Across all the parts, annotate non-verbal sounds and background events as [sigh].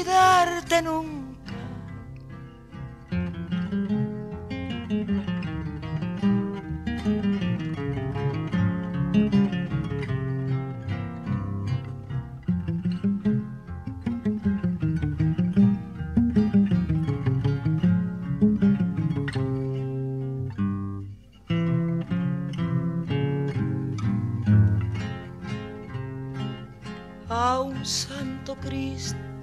olvidarte nunca. a un santo Cristo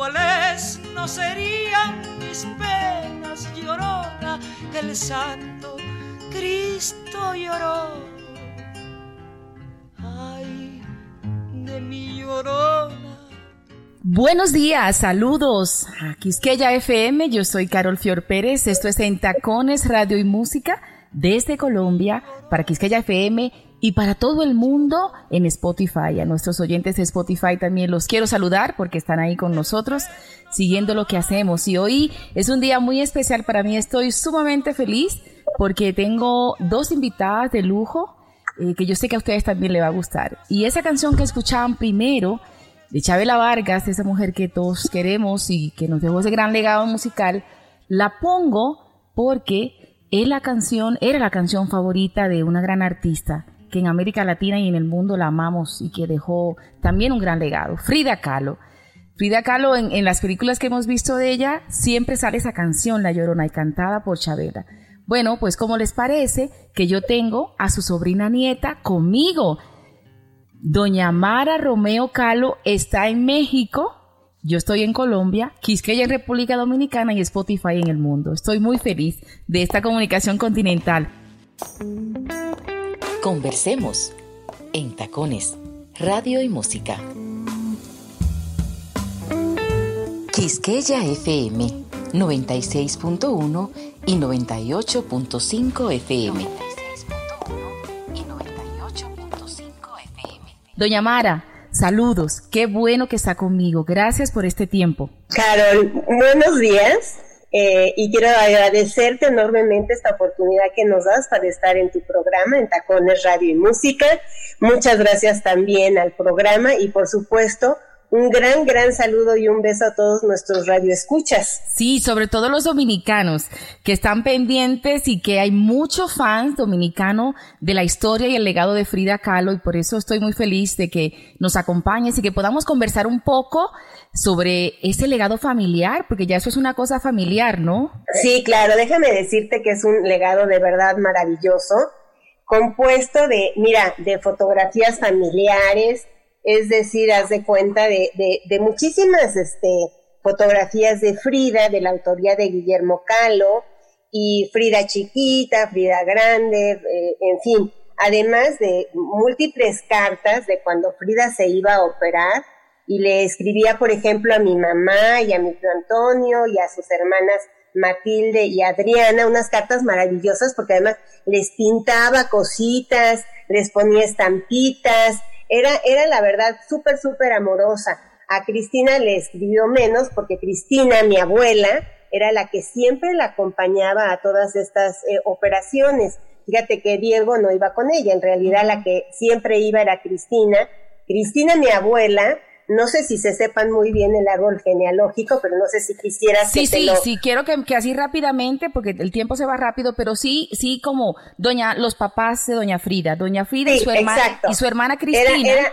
cuáles no serían mis penas llorona que el santo Cristo lloró. Ay, de mi llorona. Buenos días, saludos a Quisqueya FM, yo soy Carol Fior Pérez, esto es En Tacones Radio y Música desde Colombia para Quisqueya FM y para todo el mundo en Spotify. A nuestros oyentes de Spotify también los quiero saludar porque están ahí con nosotros siguiendo lo que hacemos. Y hoy es un día muy especial para mí. Estoy sumamente feliz porque tengo dos invitadas de lujo eh, que yo sé que a ustedes también les va a gustar. Y esa canción que escuchaban primero de Chabela Vargas, esa mujer que todos queremos y que nos dejó ese gran legado musical, la pongo porque es la canción, era la canción favorita de una gran artista que en América Latina y en el mundo la amamos y que dejó también un gran legado, Frida Kahlo. Frida Kahlo, en, las películas que hemos visto de ella, siempre sale esa canción, La Llorona, y cantada por Chabela. Bueno, pues como les parece que yo tengo a su sobrina nieta conmigo. Doña Mara Romeo Kahlo está en México, yo estoy en Colombia, Quisqueya en República Dominicana y Spotify en el mundo. Estoy muy feliz de esta comunicación continental. Conversemos en Tacones, Radio y Música. Quisqueya FM 96.1 y 98.5 FM. Doña Mara, saludos. Qué bueno que está conmigo. Gracias por este tiempo. Carol, buenos días. eh, y quiero agradecerte enormemente esta oportunidad que nos das para estar en tu programa, en Tacones Radio y Música. Muchas gracias también al programa y por supuesto un gran, gran saludo y un beso a todos nuestros radioescuchas. Sí, sobre todo los dominicanos que están pendientes y que hay muchos fans dominicanos de la historia y el legado de Frida Kahlo y por eso estoy muy feliz de que nos acompañes y que podamos conversar un poco sobre ese legado familiar, porque ya eso es una cosa familiar, ¿no? Sí, claro, déjame decirte que es un legado de verdad maravilloso, compuesto de, mira, de fotografías familiares, es decir, haz de cuenta de, de, muchísimas este, fotografías de Frida, de la autoría de Guillermo Calo, y Frida chiquita, Frida grande, eh, en fin, además de múltiples cartas de cuando Frida se iba a operar y le escribía, por ejemplo, a mi mamá y a mi tío Antonio y a sus hermanas Matilde y Adriana, unas cartas maravillosas porque además les pintaba cositas, les ponía estampitas, era, era la verdad súper, súper amorosa. A Cristina le escribió menos porque Cristina, mi abuela, era la que siempre la acompañaba a todas estas eh, operaciones. Fíjate que Diego no iba con ella, en realidad la que siempre iba era Cristina. Cristina, mi abuela, no sé si se sepan muy bien el árbol genealógico, pero no sé si quisieras sí, que sí, sí, quiero que, que, así rápidamente, porque el tiempo se va rápido, pero sí, sí, como doña, los papás de doña Frida, doña Frida y su hermana y su hermana Cristina. Era,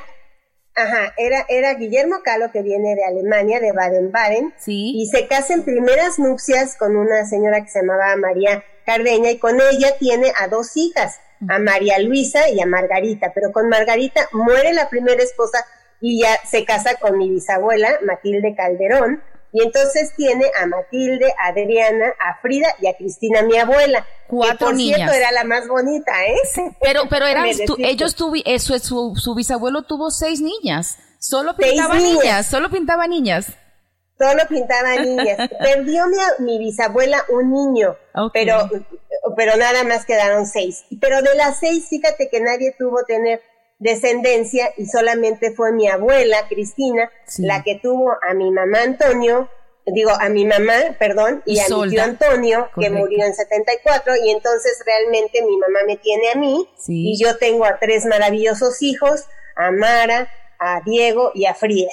ajá, era, era Guillermo Calo que viene de Alemania, de Baden-Baden, sí. y se casa en primeras nupcias con una señora que se llamaba María Cardeña y con ella tiene a dos hijas, a María Luisa y a Margarita, pero con Margarita muere la primera esposa y ya se casa con mi bisabuela, Matilde Calderón, y entonces tiene a Matilde, a Adriana, a Frida y a Cristina, mi abuela. Cuatro que por niñas. cierto era la más bonita, ¿eh? Pero, pero [laughs] eran, ellos tuvi, eso, su, su bisabuelo tuvo seis niñas. Solo pintaba niñas. solo pintaba niñas. Solo pintaba niñas. [laughs] Perdió mi, mi, bisabuela un niño, pero, pero nada más quedaron seis. Pero de las seis, fíjate que nadie tuvo tener descendencia y solamente fue mi abuela, Cristina, Sí. la que tuvo a mi mamá Antonio, digo, a mi mamá, perdón, y, a mi tío Antonio, que murió en 74, y entonces realmente mi mamá me tiene a mí, Sí. y yo tengo a tres maravillosos hijos, a Mara, a Diego y a Frida.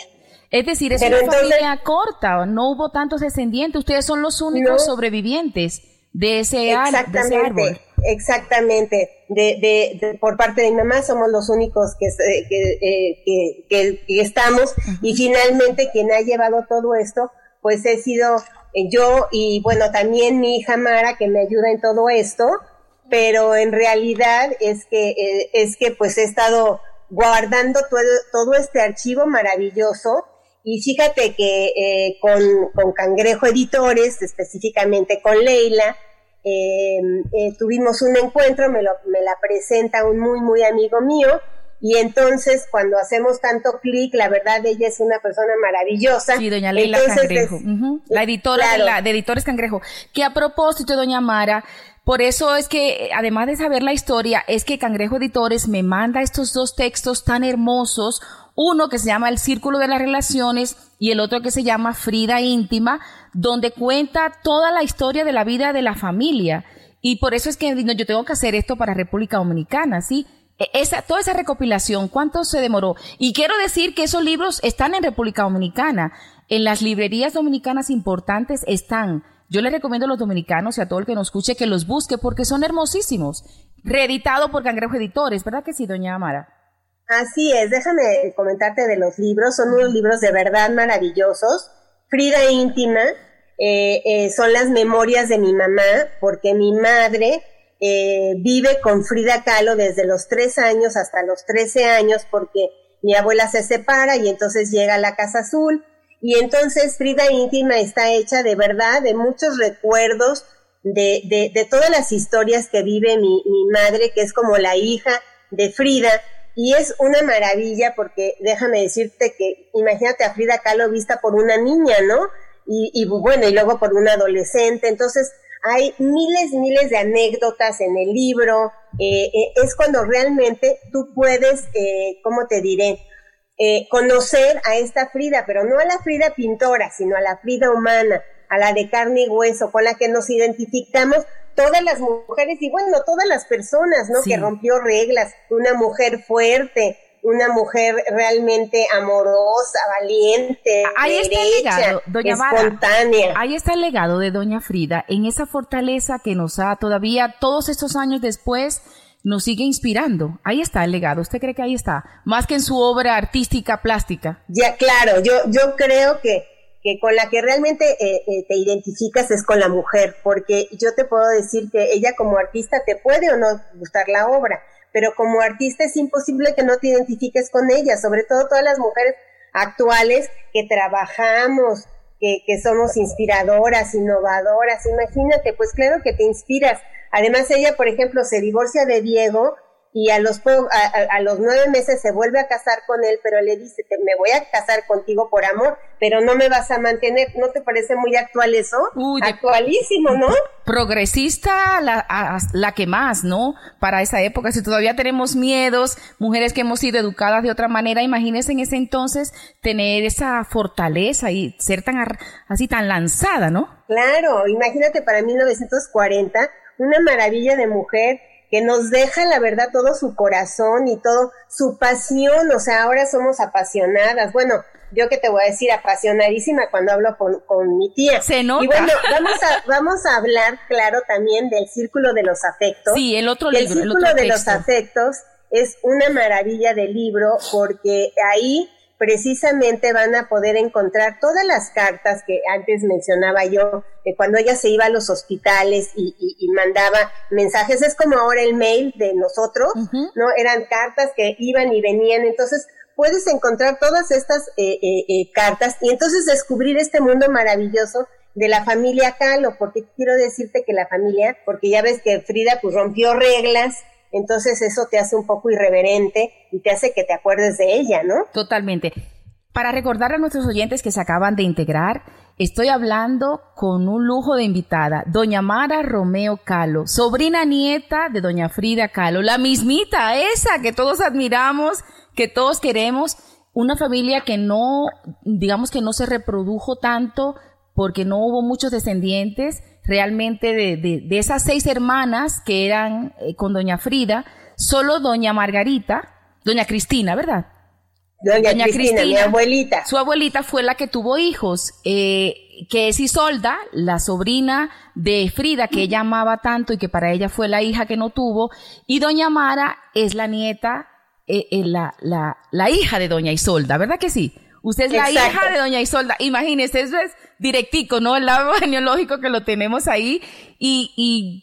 Es decir, es Pero una entonces- familia corta, no hubo tantos descendientes. Ustedes son los únicos No. sobrevivientes de ese, ar- de ese árbol. Exactamente, exactamente. De, de, de- por parte de mi mamá somos los únicos que, eh, que, eh, que- que- que estamos. Y finalmente quien ha llevado todo esto, pues he sido eh, yo y bueno, también mi hija Mara que me ayuda en todo esto, pero en realidad es que, eh, es que pues he estado guardando todo, todo este archivo maravilloso. Y fíjate que eh, con, con Cangrejo Editores, específicamente con Leila, eh, eh, tuvimos un encuentro, me, lo, me la presenta un muy, muy amigo mío, y entonces cuando hacemos tanto clic, la verdad ella es una persona maravillosa. Sí, doña Leila Entonces, Cangrejo, es- la editora claro. de, la, de Editores Cangrejo. Que a propósito, doña Mara, por eso es que, además de saber la historia, es que Cangrejo Editores me manda estos dos textos tan hermosos, uno que se llama El Círculo de las Relaciones y el otro que se llama Frida Íntima, donde cuenta toda la historia de la vida de la familia. Y por eso es que no, yo tengo que hacer esto para República Dominicana, ¿sí? E- Esa, toda esa recopilación, ¿cuánto se demoró? Y quiero decir que esos libros están en República Dominicana. En las librerías dominicanas importantes están. Yo les recomiendo a los dominicanos y a todo el que nos escuche que los busque porque son hermosísimos. Reeditado por Cangrejo Editores, ¿verdad que sí, doña Amara? Así es, déjame comentarte de los libros, son unos libros de verdad maravillosos. Frida íntima eh, eh, son las memorias de mi mamá, porque mi madre eh, vive con Frida Kahlo desde los tres años hasta los 13 años, porque mi abuela se separa y entonces llega a la Casa Azul. Y entonces Frida íntima está hecha de verdad de muchos recuerdos de, de, de todas las historias que vive mi, mi madre, que es como la hija de Frida, y es una maravilla porque déjame decirte que imagínate a Frida Kahlo vista por una niña, ¿no? Y, y bueno, y luego por un adolescente. Entonces, hay miles, miles de anécdotas en el libro. Eh, eh, es cuando realmente tú puedes, eh, ¿cómo te diré? Eh, conocer a esta Frida, pero no a la Frida pintora, sino a la Frida humana, a la de carne y hueso, con la que nos identificamos todas las mujeres y bueno, todas las personas, ¿no? Que rompió reglas, una mujer fuerte, una mujer realmente amorosa, valiente, ahí está el legado, doña espontánea. ahí está el legado de doña Frida, en esa fortaleza que nos ha todavía todos estos años después nos sigue inspirando. Ahí está el legado. ¿Usted cree que ahí está? Más que en su obra artística plástica. Ya, claro, yo, yo creo que, que con la que realmente eh, eh, te identificas es con la mujer, porque yo te puedo decir que ella como artista te puede o no gustar la obra, pero como artista es imposible que no te identifiques con ella, sobre todo todas las mujeres actuales que trabajamos, que, que somos inspiradoras, innovadoras. Imagínate, pues claro que te inspiras Además, ella, por ejemplo, se divorcia de Diego y a los, a, los nueve meses se vuelve a casar con él, pero le dice, me voy a casar contigo por amor, pero no me vas a mantener. ¿No te parece muy actual eso? Actualísimo, ¿no? Progresista la, la que más, ¿no? Para esa época, si todavía tenemos miedos, mujeres que hemos sido educadas de otra manera, imagínense en ese entonces tener esa fortaleza y ser tan así tan lanzada, ¿no? Claro, imagínate para 1940 una maravilla de mujer que nos deja, la verdad, todo su corazón y todo su pasión, o sea, ahora somos apasionadas. Bueno, yo que te voy a decir, apasionadísima cuando hablo con, mi tía. Se nota. Y bueno, vamos a, vamos a hablar, claro, también del círculo de los afectos. Sí, el otro libro. El círculo de los afectos es una maravilla de libro porque ahí precisamente van a poder encontrar todas las cartas que antes mencionaba yo, que cuando ella se iba a los hospitales y, mandaba mensajes, es como ahora el mail de nosotros, ¿no? Eran cartas que iban y venían, entonces puedes encontrar todas estas eh, eh, eh, cartas y entonces descubrir este mundo maravilloso de la familia Calo, porque quiero decirte que la familia, porque ya ves que Frida pues rompió reglas, entonces eso te hace un poco irreverente y te hace que te acuerdes de ella, ¿no? Totalmente. Para recordar a nuestros oyentes que se acaban de integrar, estoy hablando con un lujo de invitada, doña Mara Romeo Calo, sobrina nieta de doña Frida Calo, la mismita, esa que todos admiramos, que todos queremos, una familia que no, digamos que no se reprodujo tanto porque no hubo muchos descendientes, realmente de, de, esas seis hermanas que eran eh, con doña Frida, solo doña Margarita, doña Cristina, ¿verdad? Doña, Cristina, mi abuelita. Su abuelita fue la que tuvo hijos, eh, que es Isolda, la sobrina de Frida, que ella amaba tanto y que para ella fue la hija que no tuvo, y doña Mara es la nieta, eh, la, la, la hija de doña Isolda, ¿verdad que sí? Usted es la hija de doña Isolda. Imagínese, eso es directico, ¿no? El lado [laughs] genealógico que lo tenemos ahí. Y, y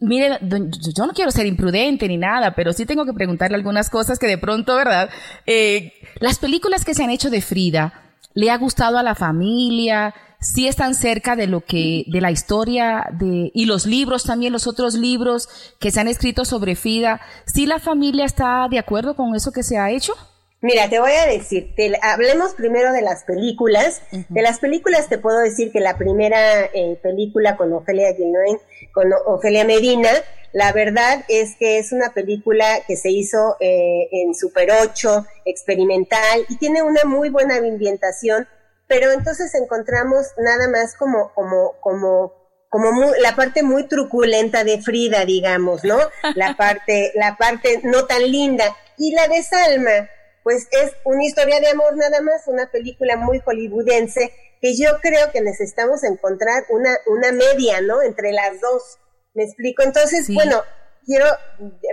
mire, yo no quiero ser imprudente ni nada, pero sí tengo que preguntarle algunas cosas que de pronto, ¿verdad? Eh, las películas que se han hecho de Frida, ¿le ha gustado a la familia? ¿Sí están cerca de lo que, de la historia de, y los libros también, los otros libros que se han escrito sobre Frida? ¿Sí la familia está de acuerdo con eso que se ha hecho? Mira, te voy a decir, hablemos primero de las películas. De las películas te puedo decir que la primera eh, película con Ofelia Guinoen, con Ofelia Medina, la verdad es que es una película que se hizo eh, en Super 8, experimental, y tiene una muy buena ambientación, pero entonces encontramos nada más como, como, como como la parte muy truculenta de Frida, digamos, ¿no? [laughs] La parte, la parte no tan linda. Y la de Salma, pues es una historia de amor nada más, una película muy hollywoodense que yo creo que necesitamos encontrar una, una media, ¿no? Entre las dos. ¿Me explico? Entonces, bueno, quiero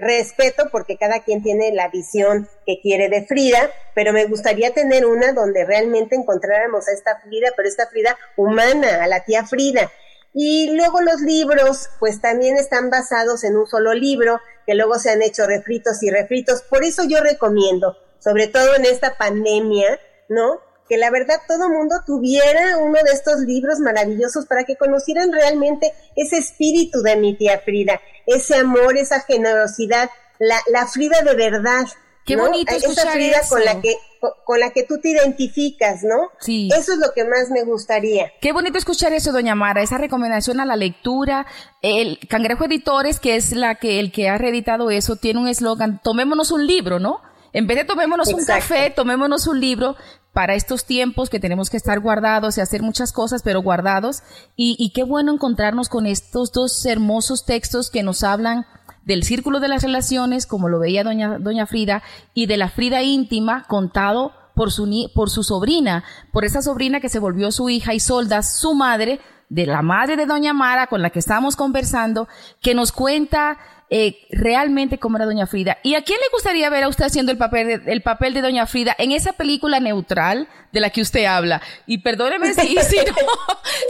respeto porque cada quien tiene la visión que quiere de Frida, pero me gustaría tener una donde realmente encontráramos a esta Frida, pero esta Frida humana, a la tía Frida. Y luego los libros, pues también están basados en un solo libro, que luego se han hecho refritos y refritos. Por eso yo recomiendo sobre todo en esta pandemia, ¿no? Que la verdad todo mundo tuviera uno de estos libros maravillosos para que conocieran realmente ese espíritu de mi tía Frida, ese amor, esa generosidad, la, la Frida de verdad. Qué bonito escuchar Esa Frida con la que con la que tú te identificas, ¿no? Sí. Eso es lo que más me gustaría. Qué bonito escuchar eso, doña Mara, esa recomendación a la lectura. El Cangrejo Editores, que es la que el que ha reeditado eso, tiene un eslogan, tomémonos un libro, ¿no? En vez de tomémonos un café, tomémonos un libro, para estos tiempos que tenemos que estar guardados y hacer muchas cosas, pero guardados. Y, y qué bueno encontrarnos con estos dos hermosos textos que nos hablan del círculo de las relaciones, como lo veía doña, doña Frida, y de la Frida íntima contado por su, por su sobrina, por esa sobrina que se volvió su hija y solda, su madre, de la madre de doña Mara con la que estamos conversando, que nos cuenta eh, realmente cómo era Doña Frida. ¿Y a quién le gustaría ver a usted haciendo el papel, de, el papel de Doña Frida en esa película neutral de la que usted habla? Y perdóneme si, [laughs] si, no,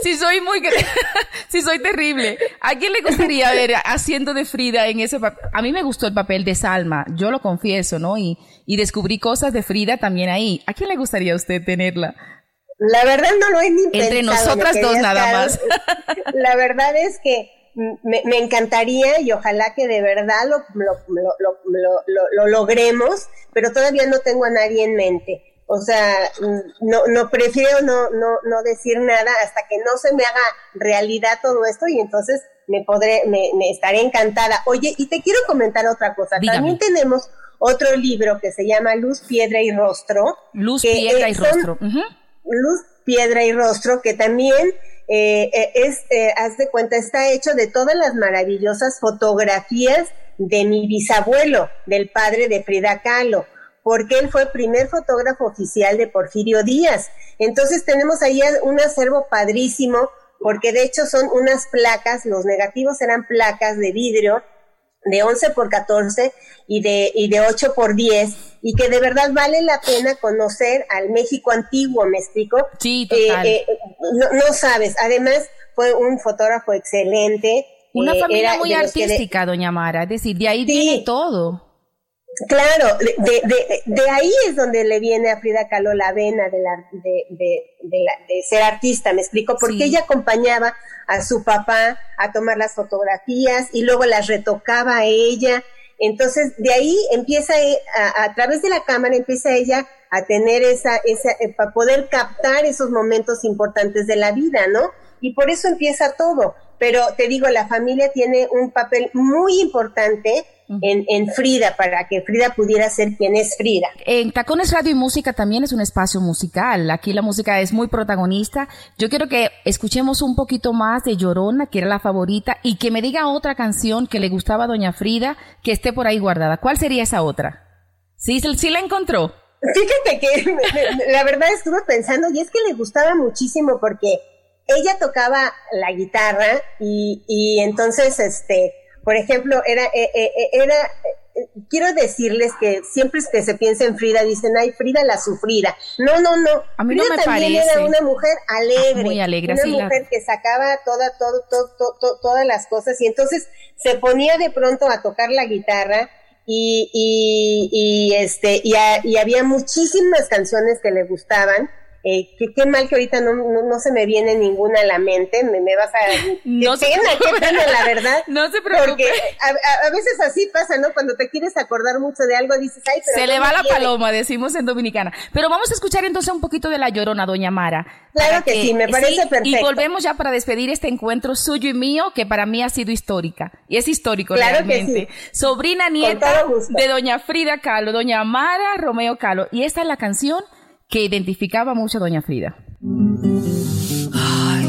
si soy muy, [laughs] si soy terrible. ¿A quién le gustaría ver haciendo de Frida en ese papel? A mí me gustó el papel de Salma, yo lo confieso, ¿no? Y, y descubrí cosas de Frida también ahí. ¿A quién le gustaría a usted tenerla? La verdad no lo he ni Entre nosotras dos nada más. [laughs] La verdad es que me, me, encantaría y ojalá que de verdad lo, lo, lo, lo, logremos, pero todavía no tengo a nadie en mente. O sea, no, no prefiero no, no, no decir nada hasta que no se me haga realidad todo esto y entonces me podré, me, me estaré encantada. Oye, y te quiero comentar otra cosa. Dígame. También tenemos otro libro que se llama Luz, Piedra y Rostro. Luz, Piedra y Rostro. Uh -huh. Luz, Piedra y Rostro, que también eh, es, eh, haz de cuenta, está hecho de todas las maravillosas fotografías de mi bisabuelo, del padre de Frida Kahlo, porque él fue primer fotógrafo oficial de Porfirio Díaz. Entonces tenemos ahí un acervo padrísimo, porque de hecho son unas placas, los negativos eran placas de vidrio de 11 por 14 y de, y de 8 por 10 y que de verdad vale la pena conocer al México antiguo, ¿me explico? Sí, total. Eh, eh, no, no, sabes, además fue un fotógrafo excelente. Una eh, familia muy artística, de... doña Mara, es decir, de ahí sí. viene todo. Claro, de, de, de, ahí es donde le viene a Frida Kahlo la vena de, la, de, la, de ser artista, me explico, porque sí. ella acompañaba a su papá a tomar las fotografías y luego las retocaba a ella. Entonces, de ahí empieza, a, a través de la cámara, empieza ella a tener esa, esa, eh, para poder captar esos momentos importantes de la vida, ¿no? Y por eso empieza todo. Pero te digo, la familia tiene un papel muy importante en, en, Frida, para que Frida pudiera ser quien es Frida. En Tacones Radio y Música también es un espacio musical. Aquí la música es muy protagonista. Yo quiero que escuchemos un poquito más de Llorona, que era la favorita, y que me diga otra canción que le gustaba a Doña Frida, que esté por ahí guardada. ¿Cuál sería esa otra? ¿Sí, sí la encontró? Fíjate que [laughs] la verdad estuve pensando, y es que le gustaba muchísimo porque ella tocaba la guitarra y, y entonces, este, por ejemplo, era, eh, eh, era, eh, quiero decirles que siempre que se piensa en Frida dicen, ay, Frida la sufrida. No, no, no. A mí Frida no me también parece. era una mujer alegre. Muy alegre, una sí, mujer la... que sacaba toda, todo, todo, todo, todas las cosas y entonces se ponía de pronto a tocar la guitarra y, y, y este, y, a, y había muchísimas canciones que le gustaban eh, qué, qué, mal que ahorita no, no, no, se me viene ninguna a la mente, me, me vas a... [laughs] No qué pena, qué pena, la verdad. [laughs] No se preocupe. Porque a, a, a, veces así pasa, ¿no? Cuando te quieres acordar mucho de algo, dices, ay, pero... Se le va la paloma, decimos en Dominicana. Pero vamos a escuchar entonces un poquito de La Llorona, doña Mara. Claro que, que, sí, me parece sí, perfecto. Y volvemos ya para despedir este encuentro suyo y mío, que para mí ha sido histórica. Y es histórico claro realmente. Que sí. Sobrina nieta de doña Frida Kahlo, doña Mara Romeo Kahlo. Y esta es la canción que identificaba mucho a doña Frida. Ay,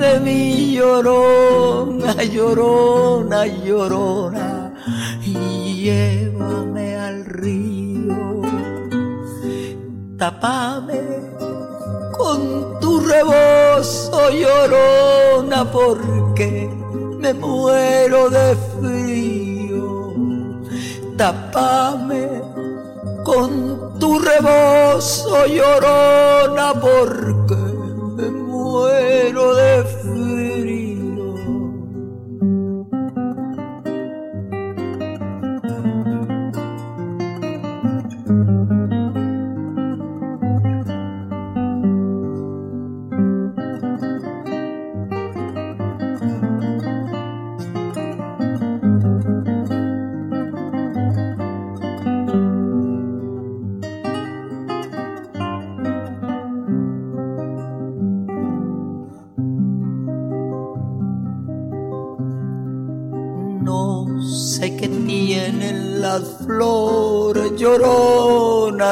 de mi llorona, llorona, llorona, y llévame al río, tapame con tu rebozo, llorona, porque me muero de frío, tapame con tu rebozo llorona porque me muero de.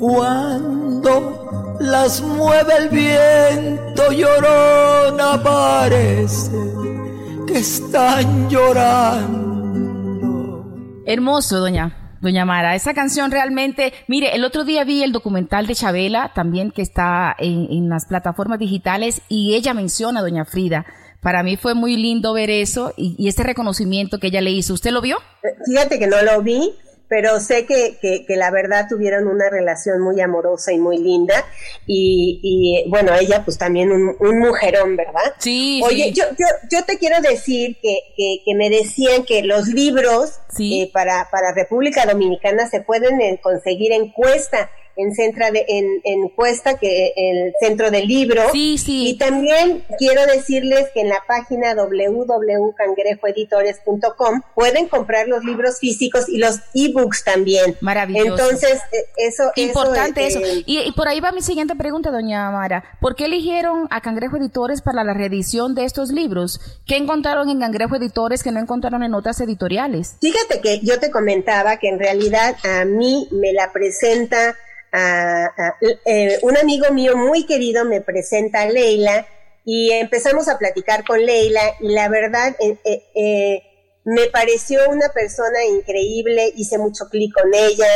cuando las mueve el viento llorona parece que están llorando. Hermoso, doña. Doña Mara, esa canción realmente, mire, el otro día vi el documental de Chabela, también que está en, las plataformas digitales, y ella menciona a Doña Frida. Para mí fue muy lindo ver eso y, y ese reconocimiento que ella le hizo. ¿Usted lo vio? Fíjate que no lo vi, pero sé que, que, la verdad tuvieron una relación muy amorosa y muy linda. Y, y bueno, ella pues también un, un mujerón, ¿verdad? Sí. Oye, Yo, yo, yo te quiero decir que, que, que me decían que los libros eh, para, para República Dominicana se pueden conseguir en cuesta en, centra de, en, en Cuesta, que el centro del libro. Sí, sí. Y también quiero decirles que en la página www.cangrejoeditores.com pueden comprar los libros físicos y los ebooks también. Maravilloso. Entonces, eh, eso Importante eso. Eh, y, y, por ahí va mi siguiente pregunta, doña Mara. ¿Por qué eligieron a Cangrejo Editores para la reedición de estos libros? ¿Qué encontraron en Cangrejo Editores que no encontraron en otras editoriales? Fíjate que yo te comentaba que en realidad a mí me la presenta eh, un amigo mío muy querido me presenta a Leila y empezamos a platicar con Leila y la verdad eh, eh, me pareció una persona increíble, hice mucho clic con ella,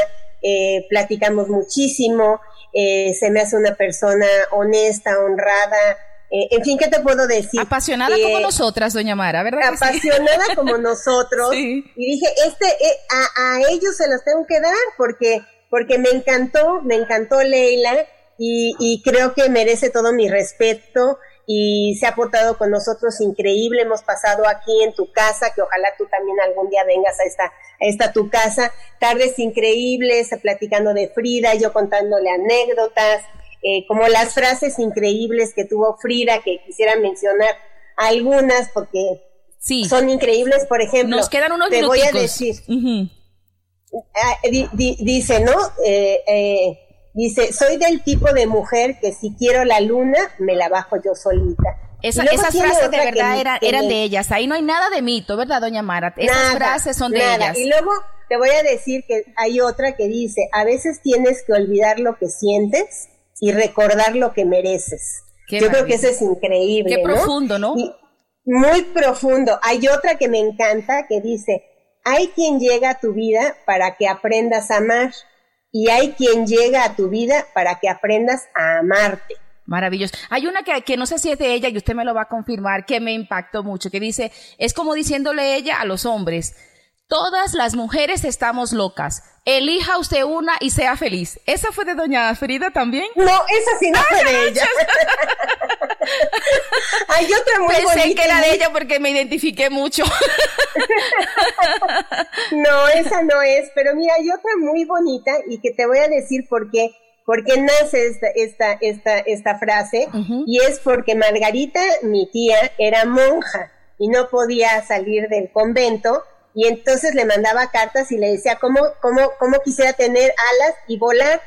platicamos muchísimo, se me hace una persona honesta, honrada, en fin, ¿qué te puedo decir? Apasionada como nosotras, doña Mara, ¿verdad? Apasionada como [laughs] nosotros. Y dije, este, a, a, ellos se los tengo que dar porque porque me encantó, me encantó Leila y, creo que merece todo mi respeto y se ha portado con nosotros increíble. Hemos pasado aquí en tu casa, que ojalá tú también algún día vengas a esta, a esta tu casa. Tardes increíbles, platicando de Frida, yo contándole anécdotas, eh, como las frases increíbles que tuvo Frida, que quisiera mencionar algunas porque sí. son increíbles. Por ejemplo, nos quedan unos te voy a decir. Ah, dice, ¿no? Eh, eh, dice, soy del tipo de mujer que si quiero la luna, me la bajo yo solita. esas frases de verdad eran de ellas. Ahí no hay nada de mito, ¿verdad, doña Mara? Esas frases son de ellas. Y luego te voy a decir que hay otra que dice, a veces tienes que olvidar lo que sientes y recordar lo que mereces. Yo creo que eso es increíble. Qué profundo, ¿no? muy profundo. Hay otra que me encanta que dice, hay quien llega a tu vida para que aprendas a amar y hay quien llega a tu vida para que aprendas a amarte. Maravilloso. Hay una que, no sé si es de ella y usted me lo va a confirmar, que me impactó mucho, que dice, es como diciéndole ella a los hombres, Todas las mujeres estamos locas. Elija usted una y sea feliz. ¿Esa fue de doña Frida también? No, esa sí no fue de ella. [laughs] Hay otra muy Pensé que era de ella porque me identifiqué mucho. [laughs] no, esa no es. Pero mira, hay otra muy bonita y que te voy a decir por qué. Porque nace esta, esta, esta, esta frase y es porque Margarita, mi tía, era monja y no podía salir del convento y entonces le mandaba cartas y le decía cómo, cómo, cómo quisiera tener alas y volar.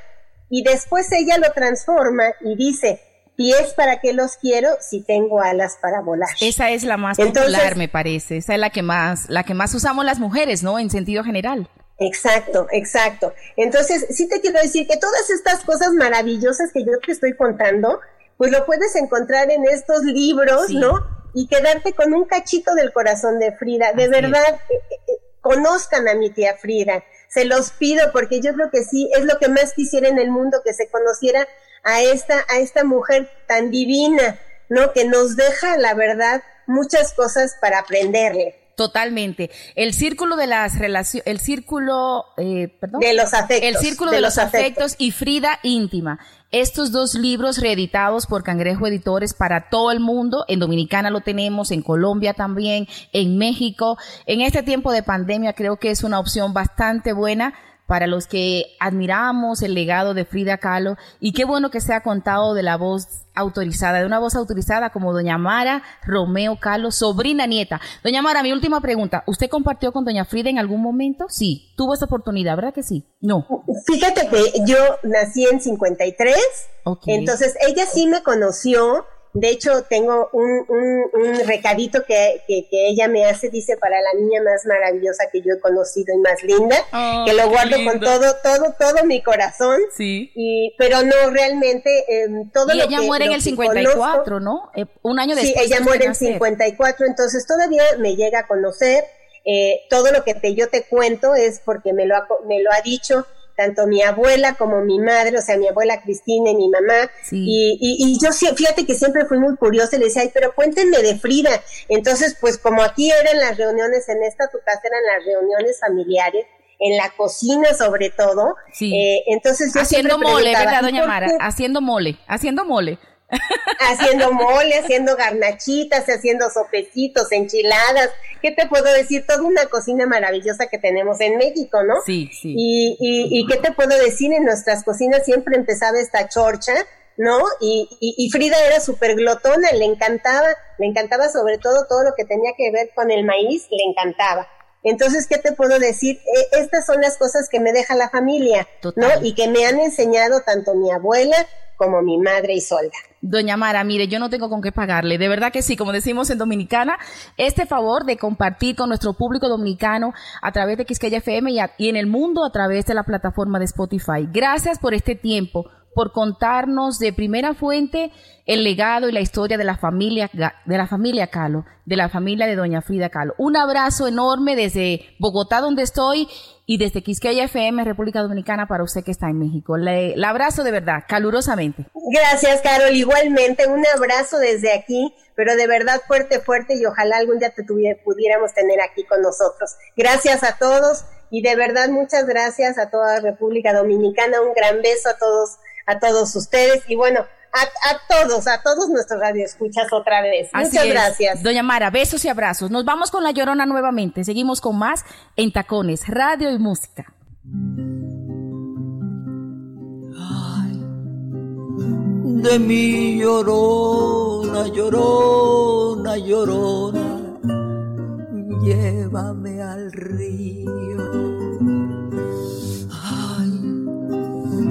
Y después ella lo transforma y dice, pies para qué los quiero si tengo alas para volar. Esa es la más popular, me parece. Esa es la que más, la que más usamos las mujeres, ¿no? En sentido general. Exacto, exacto. Entonces, sí te quiero decir que todas estas cosas maravillosas que yo te estoy contando, pues lo puedes encontrar en estos libros, ¿no? Y quedarte con un cachito del corazón de Frida. De verdad, eh, eh, conozcan a mi tía Frida. Se los pido porque yo creo que sí, es lo que más quisiera en el mundo, que se conociera a esta, a esta mujer tan divina, ¿no? Que nos deja, la verdad, muchas cosas para aprenderle. Totalmente. El círculo de las relaciones, el círculo, eh, perdón. De los afectos. El círculo de, los, afectos. y Frida íntima. Estos dos libros reeditados por Cangrejo Editores para todo el mundo. En Dominicana lo tenemos, en Colombia también, en México. En este tiempo de pandemia creo que es una opción bastante buena para los que admiramos el legado de Frida Kahlo y qué bueno que se ha contado de la voz autorizada, de una voz autorizada como doña Mara Romeo Kahlo, sobrina nieta. Doña Mara, mi última pregunta, ¿usted compartió con doña Frida en algún momento? Sí, tuvo esa oportunidad, ¿verdad que sí? No. Fíjate que yo nací en 53, entonces ella sí me conoció de hecho, tengo un, un, recadito que, que, ella me hace, dice, para la niña más maravillosa que yo he conocido y más linda, oh, que lo guardo con todo, todo, todo mi corazón. Sí. Y, pero no, realmente, eh, todo y ella muere en el 54, ¿no? Eh, un año después. Sí, ella muere en 54, entonces todavía me llega a conocer. Eh, todo lo que te, yo te cuento es porque me lo me lo ha dicho tanto mi abuela como mi madre, o sea, mi abuela Cristina y mi mamá. Y, y, yo fíjate que siempre fui muy curiosa y le decía, ay, pero cuéntenme de Frida. Entonces, pues como aquí eran las reuniones, en esta tu casa eran las reuniones familiares, en la cocina sobre todo. Eh, entonces yo Haciendo mole, ¿verdad, doña Mara? Haciendo mole, haciendo mole haciendo mole, haciendo garnachitas, haciendo sopecitos, enchiladas. ¿Qué te puedo decir? Toda una cocina maravillosa que tenemos en México, ¿no? Sí, sí. Y, y, y ¿qué te puedo decir? En nuestras cocinas siempre empezaba esta chorcha, ¿no? Y, y, Frida era súper glotona, le encantaba, le encantaba sobre todo todo lo que tenía que ver con el maíz, le encantaba. Entonces, ¿qué te puedo decir? E, estas son las cosas que me deja la familia, ¿no? Y que me han enseñado tanto mi abuela como mi madre Isolda. Doña Mara, mire, yo no tengo con qué pagarle. De verdad que sí, como decimos en Dominicana, este favor de compartir con nuestro público dominicano a través de Quisqueya FM y, y en el mundo a través de la plataforma de Spotify. Gracias por este tiempo por contarnos de primera fuente el legado y la historia de la familia de la familia Calo, de la familia de doña Frida Calo. Un abrazo enorme desde Bogotá donde estoy y desde Quisqueya FM, República Dominicana, para usted que está en México. Le, abrazo de verdad, calurosamente. Gracias, Carol. Igualmente, un abrazo desde aquí, pero de verdad fuerte, fuerte y ojalá algún día te pudiéramos tener aquí con nosotros. Gracias a todos y de verdad muchas gracias a toda República Dominicana. Un gran beso a todos a todos ustedes y bueno, a, todos, a todos nuestros radioescuchas otra vez. Muchas gracias. Doña Mara, besos y abrazos. Nos vamos con La Llorona nuevamente. Seguimos con más en Tacones, Radio y Música. Ay, de mi llorona, llorona, llorona, llévame al río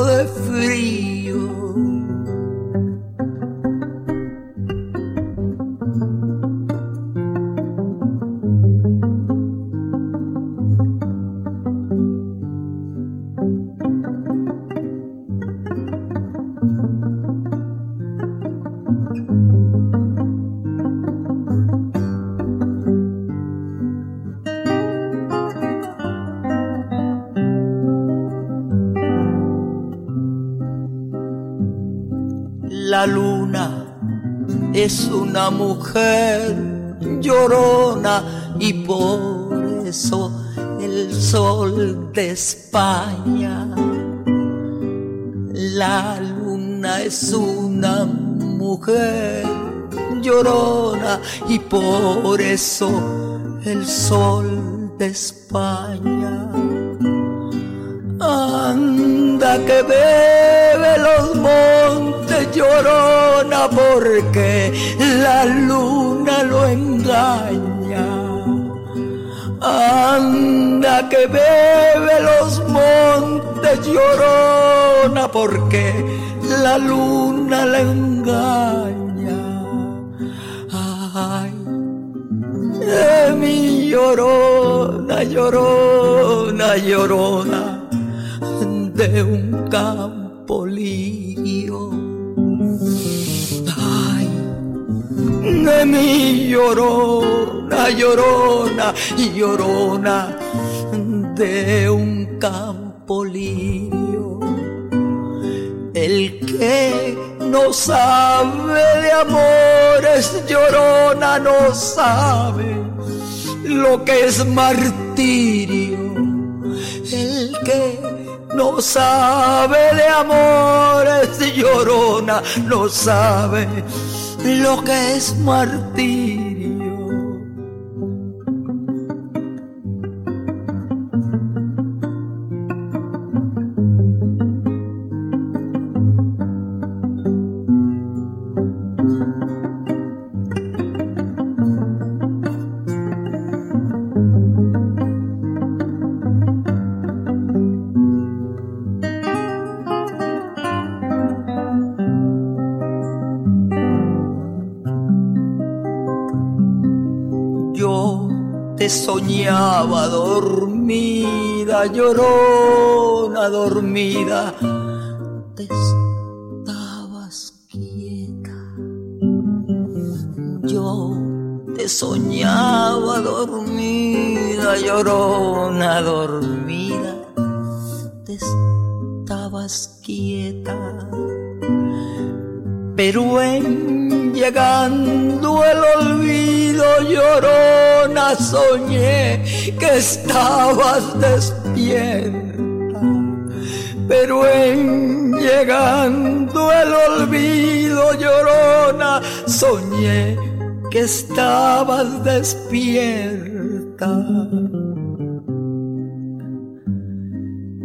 de frío. la mujer llorona y por eso el sol de España. La luna es una mujer llorona y por eso el sol de España. Anda que bebe los montes llorona porque la luna lo engaña. Anda que bebe los montes llorona porque la luna le engaña. Ay, de mi llorona, llorona, llorona de un campo de mi llorona, llorona, llorona de un campo polirio. El que no sabe de amores llorona no sabe lo que es martirio. El que no sabe de amores llorona no sabe lo que es martirio. Soñaba dormida, llorona dormida, te estabas quieta. Yo te soñaba dormida, llorona dormida, te estabas quieta. Pero en llegando el olvido llorona soñé que estabas despierta. Pero en llegando el olvido llorona soñé que estabas despierta.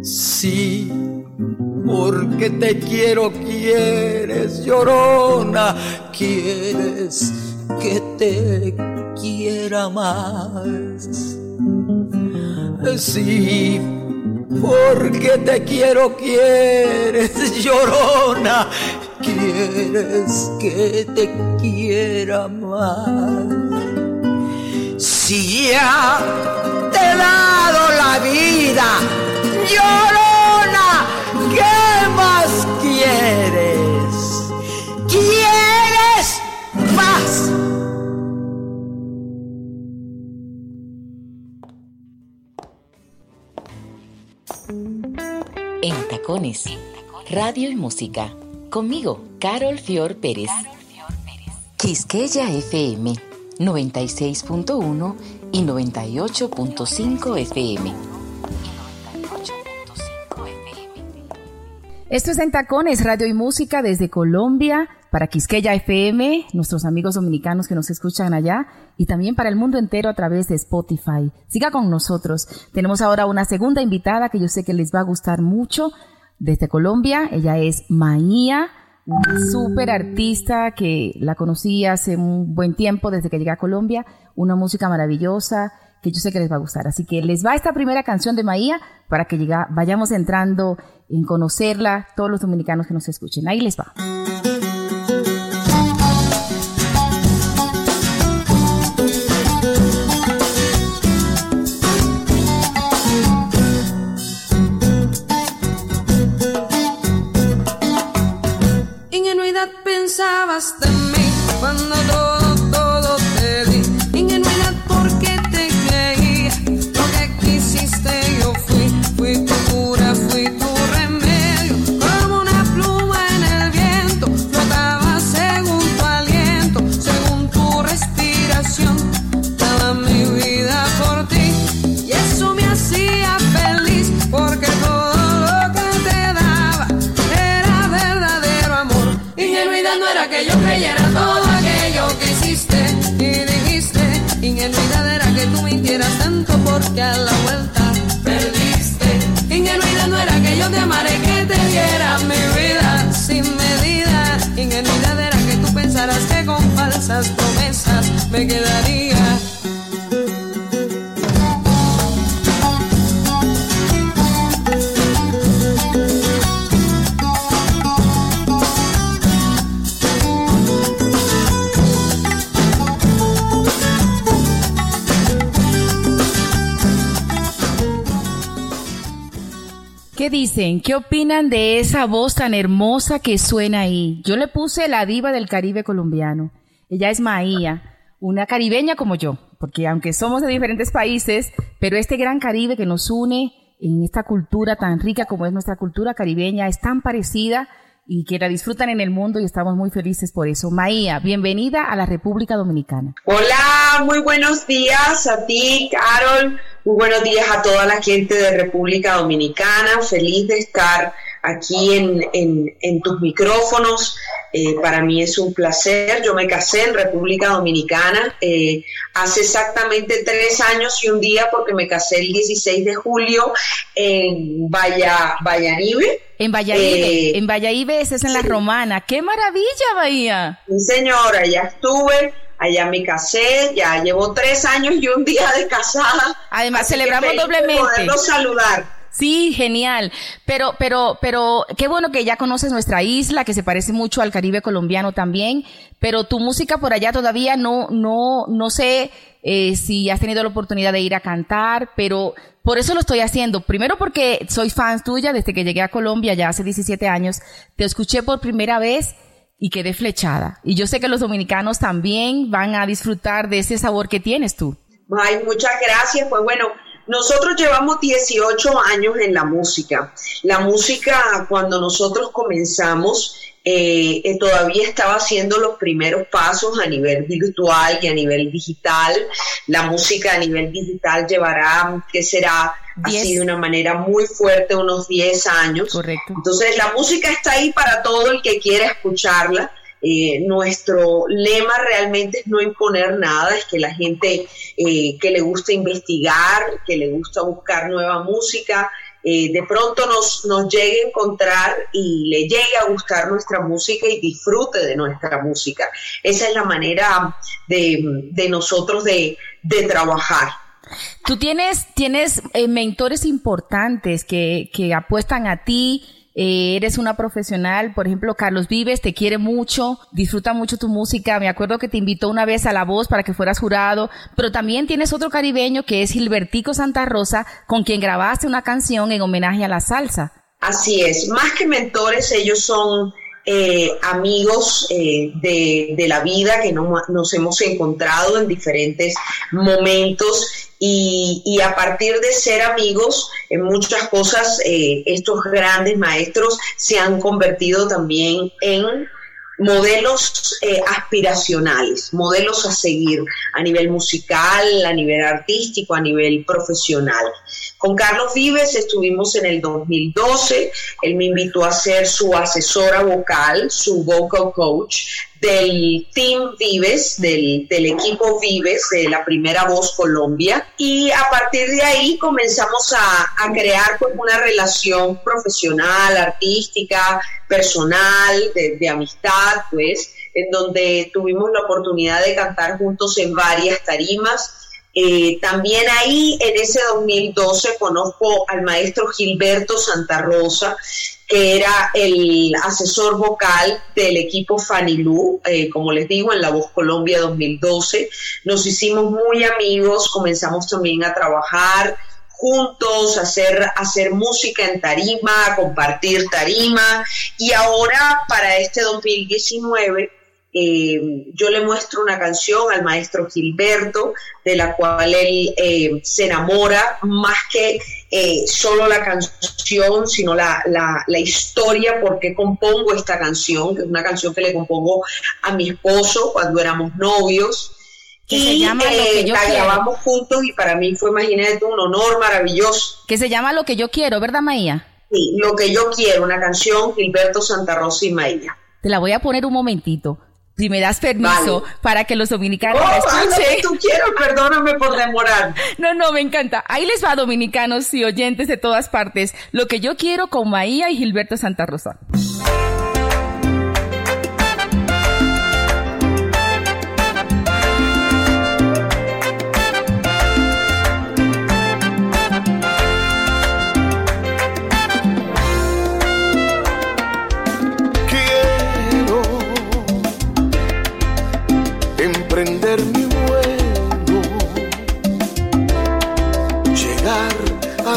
Sí, porque te quiero, quieres, llorona, quieres que te quiera más. Sí, porque te quiero, quieres, llorona, quieres que te quiera más. Si ya te he dado la vida, llorona, ¿qué más quieres? ¿Quieres más? En Tacones, Radio y Música. Conmigo, Carol Fior Pérez. Quisqueya FM 96.1 y 98.5 FM. Esto es en Tacones, Radio y Música desde Colombia, para Quisqueya FM, nuestros amigos dominicanos que nos escuchan allá, y también para el mundo entero a través de Spotify. Siga con nosotros. Tenemos ahora una segunda invitada que yo sé que les va a gustar mucho desde Colombia. Ella es Maía, una súper artista que la conocí hace un buen tiempo desde que llegué a Colombia. Una música maravillosa que yo sé que les va a gustar. Así que les va esta primera canción de Maía para que llega, vayamos entrando en conocerla todos los dominicanos que nos escuchen. Ahí les va. ¿Qué opinan de esa voz tan hermosa que suena ahí? Yo le puse la diva del Caribe colombiano. Ella es Maía, una caribeña como yo, porque aunque somos de diferentes países, pero este gran Caribe que nos une en esta cultura tan rica como es nuestra cultura caribeña, es tan parecida y que la disfrutan en el mundo y estamos muy felices por eso. Maía, bienvenida a la República Dominicana. Hola, muy buenos días a ti, Carol. Muy buenos días a toda la gente de República Dominicana. Feliz de estar aquí en, en, tus micrófonos. Eh, para mí es un placer. Yo me casé en República Dominicana eh, hace exactamente tres años y un día porque me casé el 16 de julio en Valla, Vallanive. En Vallaíbe, eh, en ese es en la Romana. ¡Qué maravilla, Bahía! Sí, señora, ya estuve allá me casé, ya llevo tres años y un día de casada. Además, celebramos doblemente. Poderlos saludar. Sí, genial. Pero, pero, pero qué bueno que ya conoces nuestra isla, que se parece mucho al Caribe colombiano también. Pero tu música por allá todavía no, no, no sé eh, si has tenido la oportunidad de ir a cantar, pero por eso lo estoy haciendo. Primero porque soy fan tuya desde que llegué a Colombia ya hace 17 años. Te escuché por primera vez y quedé flechada. Y yo sé que los dominicanos también van a disfrutar de ese sabor que tienes tú. Ay, muchas gracias. Pues bueno, nosotros llevamos 18 años en la música. La música, cuando nosotros comenzamos, eh, eh, todavía estaba haciendo los primeros pasos a nivel virtual y a nivel digital. La música a nivel digital llevará, ¿qué será? Así de una manera muy fuerte, unos 10 años. Correcto. Entonces, la música está ahí para todo el que quiera escucharla. Eh, nuestro lema realmente es no imponer nada, es que la gente eh, que le gusta investigar, que le gusta buscar nueva música, eh, de pronto nos, nos llegue a encontrar y le llegue a gustar nuestra música y disfrute de nuestra música. Esa es la manera de, nosotros de, de trabajar. Tú tienes, tienes mentores importantes que, que apuestan a ti, eh, eres una profesional, por ejemplo, Carlos Vives te quiere mucho, disfruta mucho tu música, me acuerdo que te invitó una vez a La Voz para que fueras jurado, pero también tienes otro caribeño que es Gilbertico Santa Rosa, con quien grabaste una canción en homenaje a la salsa. Así es, más que mentores, ellos son eh, amigos eh, de, la vida que nos hemos encontrado en diferentes momentos y, a partir de ser amigos, en muchas cosas, eh, estos grandes maestros se han convertido también en modelos aspiracionales, modelos a seguir a nivel musical, a nivel artístico, a nivel profesional. Con Carlos Vives estuvimos en el 2012, él me invitó a ser su asesora vocal, su vocal coach del Team Vives, del, equipo Vives de la primera voz Colombia. Y a partir de ahí comenzamos a, crear pues, una relación profesional, artística, personal, de, amistad, pues, en donde tuvimos la oportunidad de cantar juntos en varias tarimas. Eh, también ahí, en ese 2012, conozco al maestro Gilberto Santa Rosa, que era el asesor vocal del equipo Fanilú, eh, como les digo, en La Voz Colombia 2012. Nos hicimos muy amigos, comenzamos también a trabajar juntos, hacer, hacer música en tarima, compartir tarima. Y ahora, para este 2019, eh, yo le muestro una canción al maestro Gilberto, de la cual él eh, se enamora, más que eh, solo la canción, sino la, la, historia, por qué compongo esta canción, que es una canción que le compongo a mi esposo cuando éramos novios. y se llama lo que yo la grabamos juntos y para mí fue, imagínate, un honor maravilloso. Que se llama Lo que yo quiero, ¿verdad, Maía? Sí, Lo que yo quiero, una canción Gilberto Santa Rosa y Maía. Te la voy a poner un momentito si me das permiso para que los dominicanos oh, escuchen. tú quiero, perdóname por demorar. No, no, me encanta. Ahí les va, dominicanos y oyentes de todas partes, lo que yo quiero con Maía y Gilberto Santa Rosa.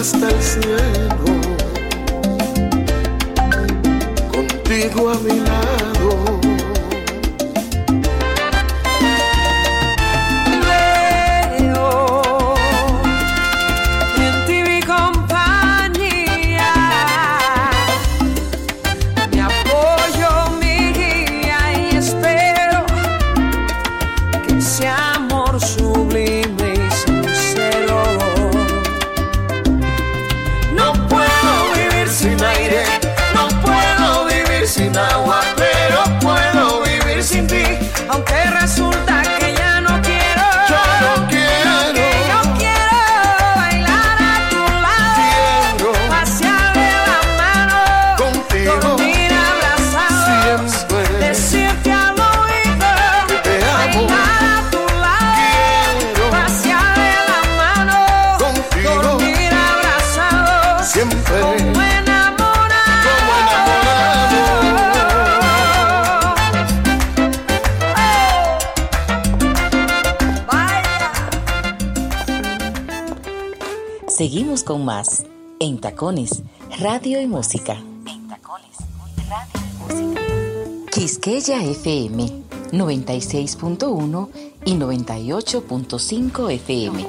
Hasta el cielo, contigo a mi lado. Con más en Tacones, Radio y Música. En Tacones, Radio y Música. Quisqueya FM 96.1 y 98.5 FM.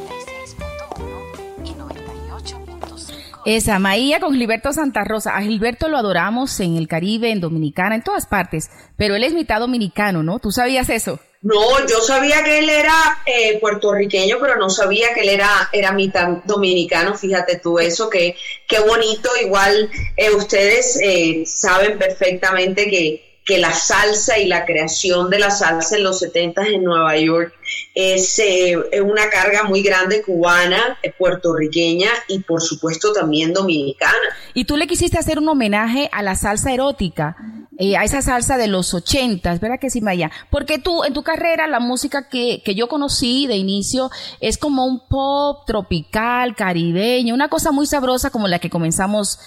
Esa Maía con Gilberto Santa Rosa. A Gilberto lo adoramos en el Caribe, en Dominicana, en todas partes, pero él es mitad dominicano, ¿no? ¿Tú sabías eso? No, yo sabía que él era eh, puertorriqueño, pero no sabía que él era, era mitad dominicano. Fíjate tú eso, que qué bonito. Igual eh, ustedes eh, saben perfectamente que que la salsa y la creación de la salsa en los 70 en Nueva York es, eh, una carga muy grande cubana, eh, puertorriqueña y por supuesto también dominicana. Y tú le quisiste hacer un homenaje a la salsa erótica, eh, a esa salsa de los 80, ¿verdad que sí, Maya? Porque tú, en tu carrera, la música que, que yo conocí de inicio es como un pop tropical, caribeño, una cosa muy sabrosa como la que comenzamos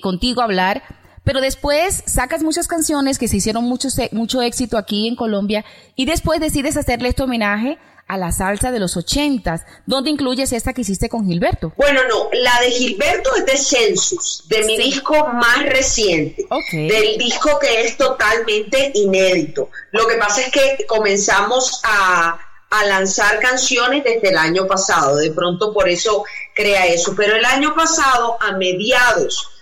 contigo a hablar pero después sacas muchas canciones que se hicieron mucho, mucho éxito aquí en Colombia y después decides hacerle este homenaje a la salsa de los ochentas, ¿dónde incluyes esta que hiciste con Gilberto? Bueno, no, la de Gilberto es de Census, de mi disco más reciente, del disco que es totalmente inédito. Lo que pasa es que comenzamos a, a lanzar canciones desde el año pasado, de pronto por eso crea eso, pero el año pasado, a mediados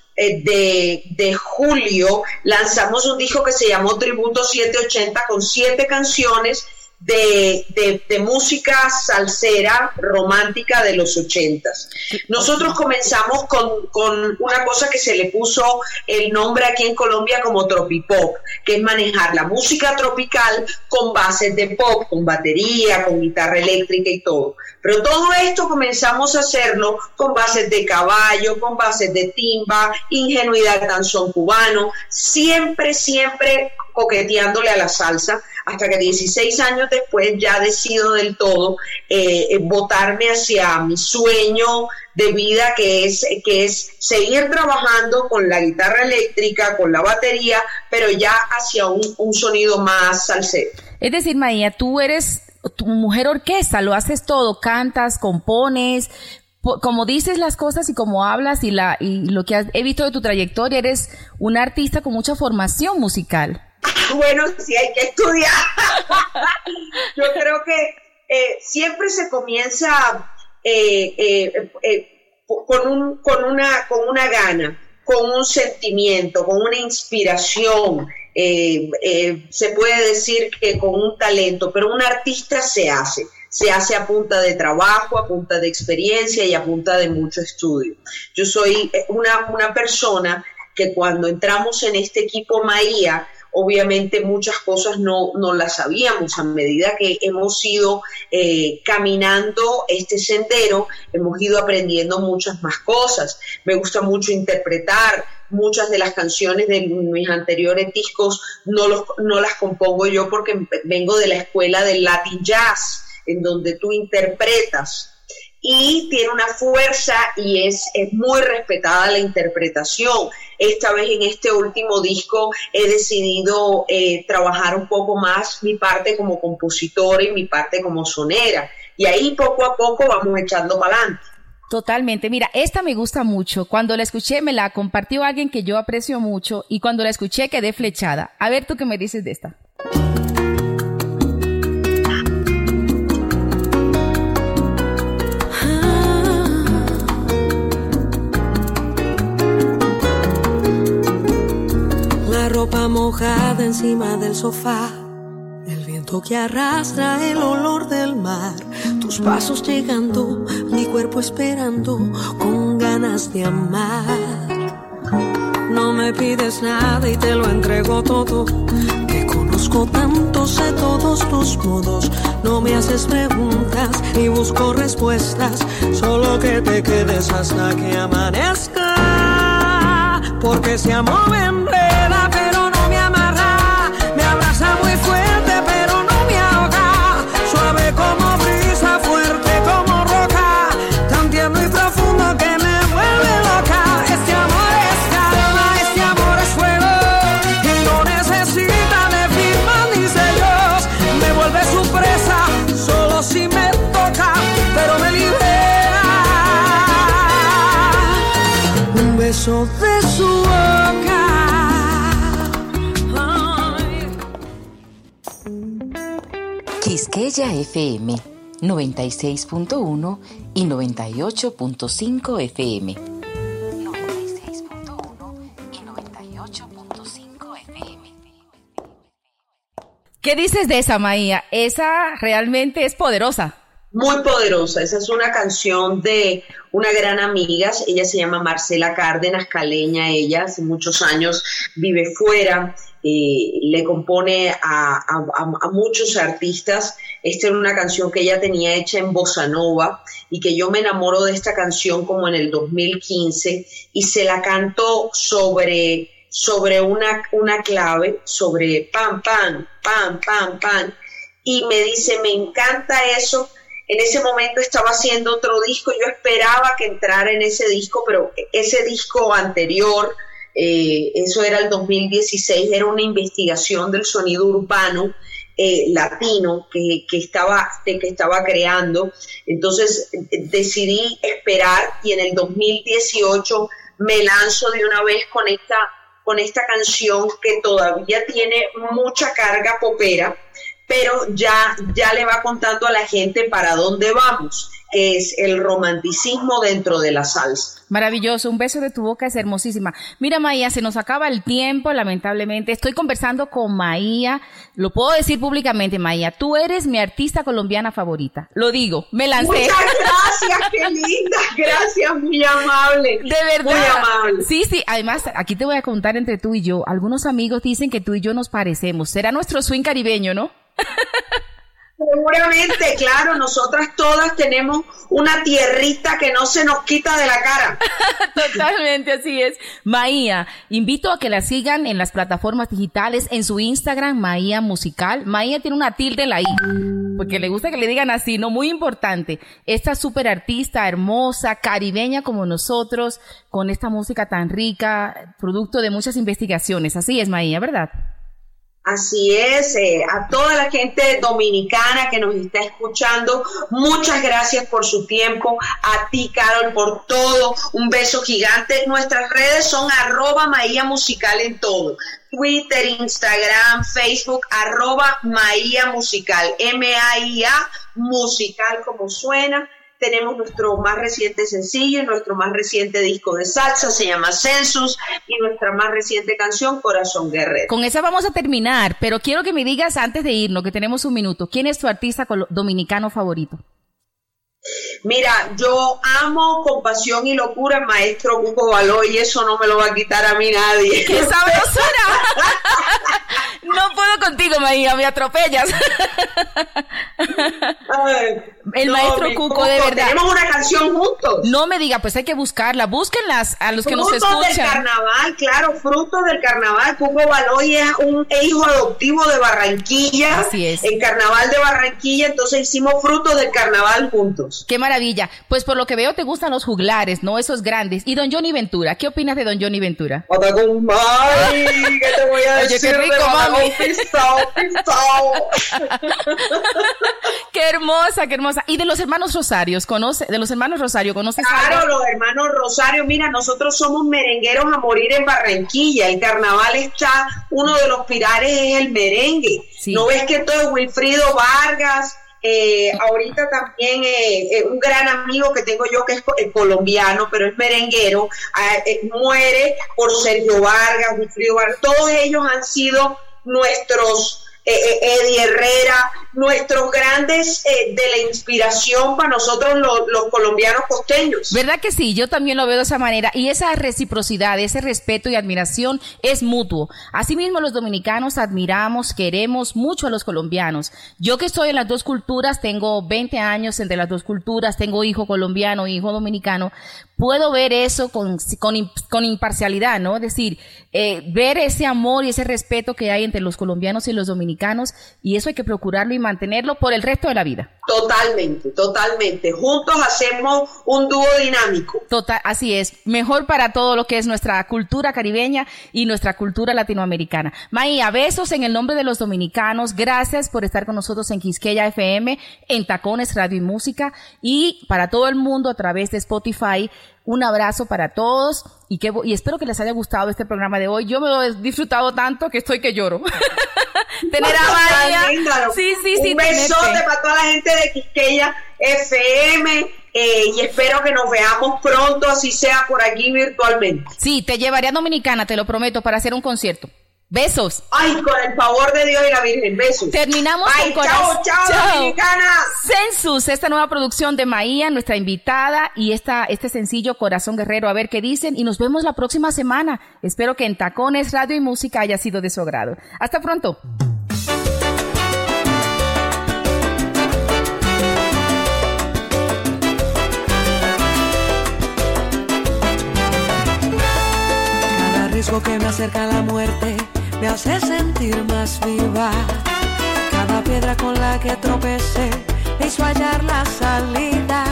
de, de, julio lanzamos un disco que se llamó Tributo 780 con siete canciones de, música salsera romántica de los ochentas. Nosotros comenzamos con, con, una cosa que se le puso el nombre aquí en Colombia como tropipop, que es manejar la música tropical con bases de pop, con batería, con guitarra eléctrica y todo. Pero todo esto comenzamos a hacerlo con bases de caballo, con bases de timba, ingenuidad danzón cubano, siempre, siempre coqueteándole a la salsa, hasta que 16 años después ya decido del todo eh, votarme hacia mi sueño de vida, que es, que es seguir trabajando con la guitarra eléctrica, con la batería, pero ya hacia un, un sonido más salsero. Es decir, María, tú eres tu mujer orquesta, lo haces todo, cantas, compones, como dices las cosas y como hablas y, la, y lo que he visto de tu trayectoria, eres un artista con mucha formación musical. Bueno, sí hay que estudiar. [laughs] Yo creo que eh, siempre se comienza eh, eh, con, un, con, una, con una gana, con un sentimiento, con una inspiración. se puede decir que con un talento, pero un artista se hace se hace a punta de trabajo, a punta de experiencia y a punta de mucho estudio. Yo soy una, una persona que cuando entramos en este equipo Maía, obviamente muchas cosas no, no las sabíamos. A medida que hemos ido eh, caminando este sendero, hemos ido aprendiendo muchas más cosas. Me gusta mucho interpretar. Muchas de las canciones de mis anteriores discos no, los, no las compongo yo porque vengo de la escuela del Latin Jazz, en donde tú interpretas y tiene una fuerza y es, es, muy respetada la interpretación. Esta vez en este último disco he decidido eh, trabajar un poco más mi parte como compositora y mi parte como sonera. Y ahí poco a poco vamos echando para adelante. Totalmente. Mira, esta me gusta mucho. Cuando la escuché me la compartió alguien que yo aprecio mucho y cuando la escuché quedé flechada. A ver tú qué me dices de esta. Ropa mojada encima del sofá. El viento que arrastra el olor del mar. Tus pasos llegando, mi cuerpo esperando con ganas de amar. No me pides nada y te lo entrego todo. Te conozco tanto, sé todos tus modos. No me haces preguntas ni busco respuestas. Solo que te quedes hasta que amanezca. Porque se amor beso FM 96.1 y 98.5 FM. 96.1 y 98.5 FM. ¿Qué dices de esa, Maía? Esa realmente es poderosa. Muy poderosa. Esa es una canción de una gran amiga. Ella se llama Marcela Cárdenas, caleña ella, hace muchos años vive fuera. Eh, le compone a, a- a- muchos artistas. Esta era una canción que ella tenía hecha en bossa nova y que yo me enamoro de esta canción como en el 2015 y se la canto sobre, sobre una, una clave, sobre pam, pam, pam, pam, pam. Y me dice, me encanta eso. En ese momento estaba haciendo otro disco, yo esperaba que entrara en ese disco, pero ese disco anterior, eh, eso era el 2016, era una investigación del sonido urbano eh, latino que, que estaba, que estaba creando. Entonces eh, decidí esperar y en el 2018 me lanzo de una vez con esta, con esta canción que todavía tiene mucha carga popera, pero ya, ya le va contando a la gente para dónde vamos, es el romanticismo dentro de la salsa. Maravilloso, un beso de tu boca es hermosísima. Mira, Maía, se nos acaba el tiempo, lamentablemente. Estoy conversando con Maía. Lo puedo decir públicamente, Maía. Tú eres mi artista colombiana favorita. Lo digo, me lancé. Muchas gracias, qué linda, gracias, muy amable. De verdad. Muy amable. Sí, sí. Además, aquí te voy a contar entre tú y yo. Algunos amigos dicen que tú y yo nos parecemos. Será nuestro swing caribeño, ¿no? [laughs] Seguramente, claro, nosotras todas tenemos una tierrita que no se nos quita de la cara. [laughs] Totalmente, así es. Maía, invito a que la sigan en las plataformas digitales, en su Instagram, Maía Musical. Maía tiene una tilde en la I, porque le gusta que le digan así, ¿no? Muy importante. Esta súper artista, hermosa, caribeña como nosotros, con esta música tan rica, producto de muchas investigaciones. Así es, Maía, ¿verdad? Así es, eh, a toda la gente dominicana que nos está escuchando, muchas gracias por su tiempo, a ti Carol por todo, un beso gigante. Nuestras redes son arroba Maía Musical en todo, Twitter, Instagram, Facebook, arroba Maía Musical, M-A-I-A, musical como suena. Tenemos nuestro más reciente sencillo, nuestro más reciente disco de salsa, se llama Census, y nuestra más reciente canción, Corazón Guerrero. Con esa vamos a terminar, pero quiero que me digas antes de irnos, que tenemos un minuto, ¿quién es tu artista dominicano favorito? Mira, yo amo con pasión y locura al maestro Hugo Baló y eso no me lo va a quitar a mí nadie. ¡Qué sabrosura! [laughs] no puedo contigo, Maía, me atropellas. Ay, El maestro mi Cuco, de verdad. Tenemos una canción juntos. No me diga, pues hay que buscarla. Búsquenlas a los que nos Frutos del escuchan. carnaval, claro, frutos del carnaval. Cuco Baloy es un hijo adoptivo de Barranquilla. Así es. En carnaval de Barranquilla, entonces hicimos frutos del carnaval juntos. Qué maravilla. Pues por lo que veo te gustan los juglares, ¿no? Esos grandes. Y don Johnny Ventura, ¿qué opinas de don Johnny Ventura? ¿qué te voy a Oye, qué decir? de rico, mami. Pisao, pisao. [laughs] Qué hermosa, qué hermosa. Y de los hermanos Rosarios, ¿conoce? De los hermanos Rosario, ¿conoces Claro, algo? los hermanos Rosario, mira, nosotros somos merengueros a morir en Barranquilla. El carnaval está, uno de los pilares es el merengue. Sí. ¿No ves que todo es Wilfrido Vargas? Eh, ahorita también eh, eh, un gran amigo que tengo yo que es co- colombiano, pero es merenguero, ah, muere por Sergio Vargas, Wilfrido Vargas. Todos ellos han sido nuestros eh, eh, Eddie Herrera, nuestros grandes eh, de la inspiración para nosotros los, los colombianos costeños. ¿Verdad que sí? Yo también lo veo de esa manera. Y esa reciprocidad, ese respeto y admiración es mutuo. Asimismo, los dominicanos admiramos, queremos mucho a los colombianos. Yo que estoy en las dos culturas, tengo 20 años entre las dos culturas, tengo hijo colombiano, hijo dominicano, puedo ver eso con, con, con imparcialidad, ¿no? Es decir, eh, ver ese amor y ese respeto que hay entre los colombianos y los dominicanos, y eso hay que procurarlo y mantenerlo por el resto de la vida. Totalmente, totalmente. Juntos hacemos un dúo dinámico. Total, así es. Mejor para todo lo que es nuestra cultura caribeña y nuestra cultura latinoamericana. Maía, besos en el nombre de los dominicanos. Gracias por estar con nosotros en Quisqueya FM, en Tacones Radio y Música y para todo el mundo a través de Spotify. Un abrazo para todos y, que, y espero que les haya gustado este programa de hoy. Yo me lo he disfrutado tanto que estoy que lloro. [laughs] Tener a María. Sí, sí, sí. Un besote para toda la gente de Quisqueya FM eh, y espero que nos veamos pronto, así sea por aquí virtualmente. Sí, te llevaré a Dominicana, te lo prometo, para hacer un concierto. Besos. Ay, con el favor de Dios y la Virgen. Besos. Terminamos Ay, con chao, chao, Dominicana. Census, esta nueva producción de Maía, nuestra invitada, y esta, este sencillo Corazón Guerrero, a ver qué dicen. Y nos vemos la próxima semana. Espero que en Tacones, Radio y Música haya sido de su agrado. Hasta pronto. Cada riesgo que me acerca a la muerte me hace sentir más viva. Cada piedra con la que tropecé me hizo hallar la salida.